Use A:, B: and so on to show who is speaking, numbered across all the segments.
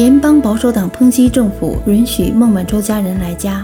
A: 联邦保守党抨击政府允许孟晚舟家人来家。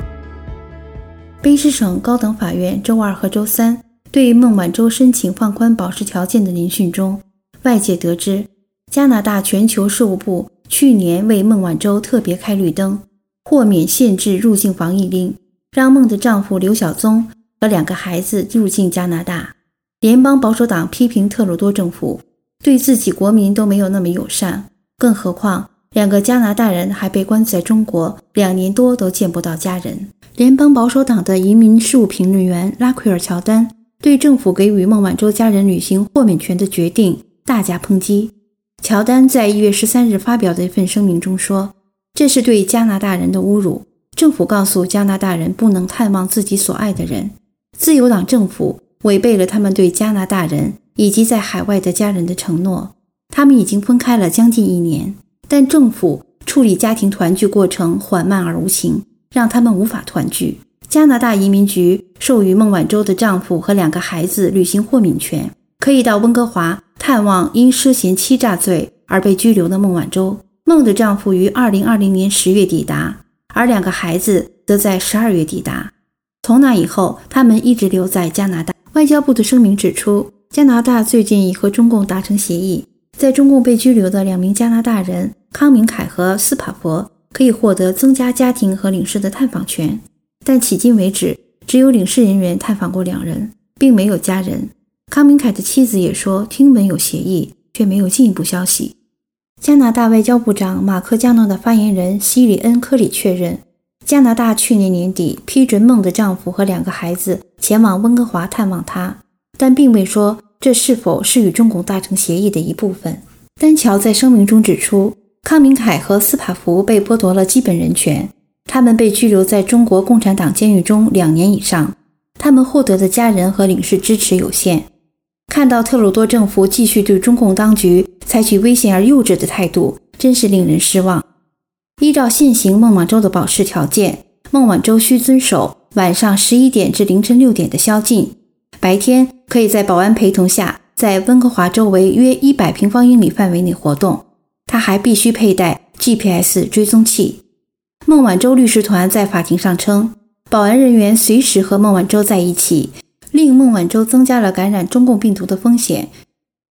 A: 卑诗省高等法院周二和周三对孟晚舟申请放宽保释条件的聆讯中，外界得知，加拿大全球事务部去年为孟晚舟特别开绿灯，豁免限制入境防疫令，让孟的丈夫刘晓宗和两个孩子入境加拿大。联邦保守党批评特鲁多政府对自己国民都没有那么友善，更何况。两个加拿大人还被关在中国两年多，都见不到家人。联邦保守党的移民事务评论员拉奎尔·乔丹对政府给予孟晚舟家人履行豁免权的决定大加抨击。乔丹在一月十三日发表的一份声明中说：“这是对加拿大人的侮辱。政府告诉加拿大人不能探望自己所爱的人。自由党政府违背了他们对加拿大人以及在海外的家人的承诺。他们已经分开了将近一年。”但政府处理家庭团聚过程缓慢而无情，让他们无法团聚。加拿大移民局授予孟晚舟的丈夫和两个孩子履行豁免权，可以到温哥华探望因涉嫌欺诈罪而被拘留的孟晚舟。孟的丈夫于2020年10月抵达，而两个孩子则在12月抵达。从那以后，他们一直留在加拿大。外交部的声明指出，加拿大最近已和中共达成协议。在中共被拘留的两名加拿大人康明凯和斯帕佛可以获得增加家庭和领事的探访权，但迄今为止只有领事人员探访过两人，并没有家人。康明凯的妻子也说听闻有协议，却没有进一步消息。加拿大外交部长马克加诺的发言人希里恩科里确认，加拿大去年年底批准孟的丈夫和两个孩子前往温哥华探望他，但并未说。这是否是与中共达成协议的一部分？丹乔在声明中指出，康明凯和斯帕福被剥夺了基本人权，他们被拘留在中国共产党监狱中两年以上，他们获得的家人和领事支持有限。看到特鲁多政府继续对中共当局采取危险而幼稚的态度，真是令人失望。依照现行孟晚舟的保释条件，孟晚舟需遵守晚上十一点至凌晨六点的宵禁。白天可以在保安陪同下，在温哥华周围约一百平方英里范围内活动。他还必须佩戴 GPS 追踪器。孟晚舟律师团在法庭上称，保安人员随时和孟晚舟在一起，令孟晚舟增加了感染中共病毒的风险，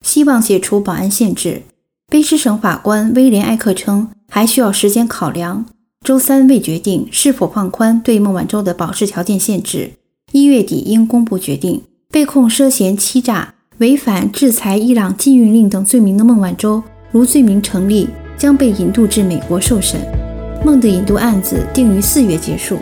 A: 希望解除保安限制。卑诗省法官威廉·艾克称，还需要时间考量，周三未决定是否放宽对孟晚舟的保释条件限制，一月底应公布决定。被控涉嫌欺诈、违反制裁伊朗禁运令等罪名的孟晚舟，如罪名成立，将被引渡至美国受审。孟的引渡案子定于四月结束。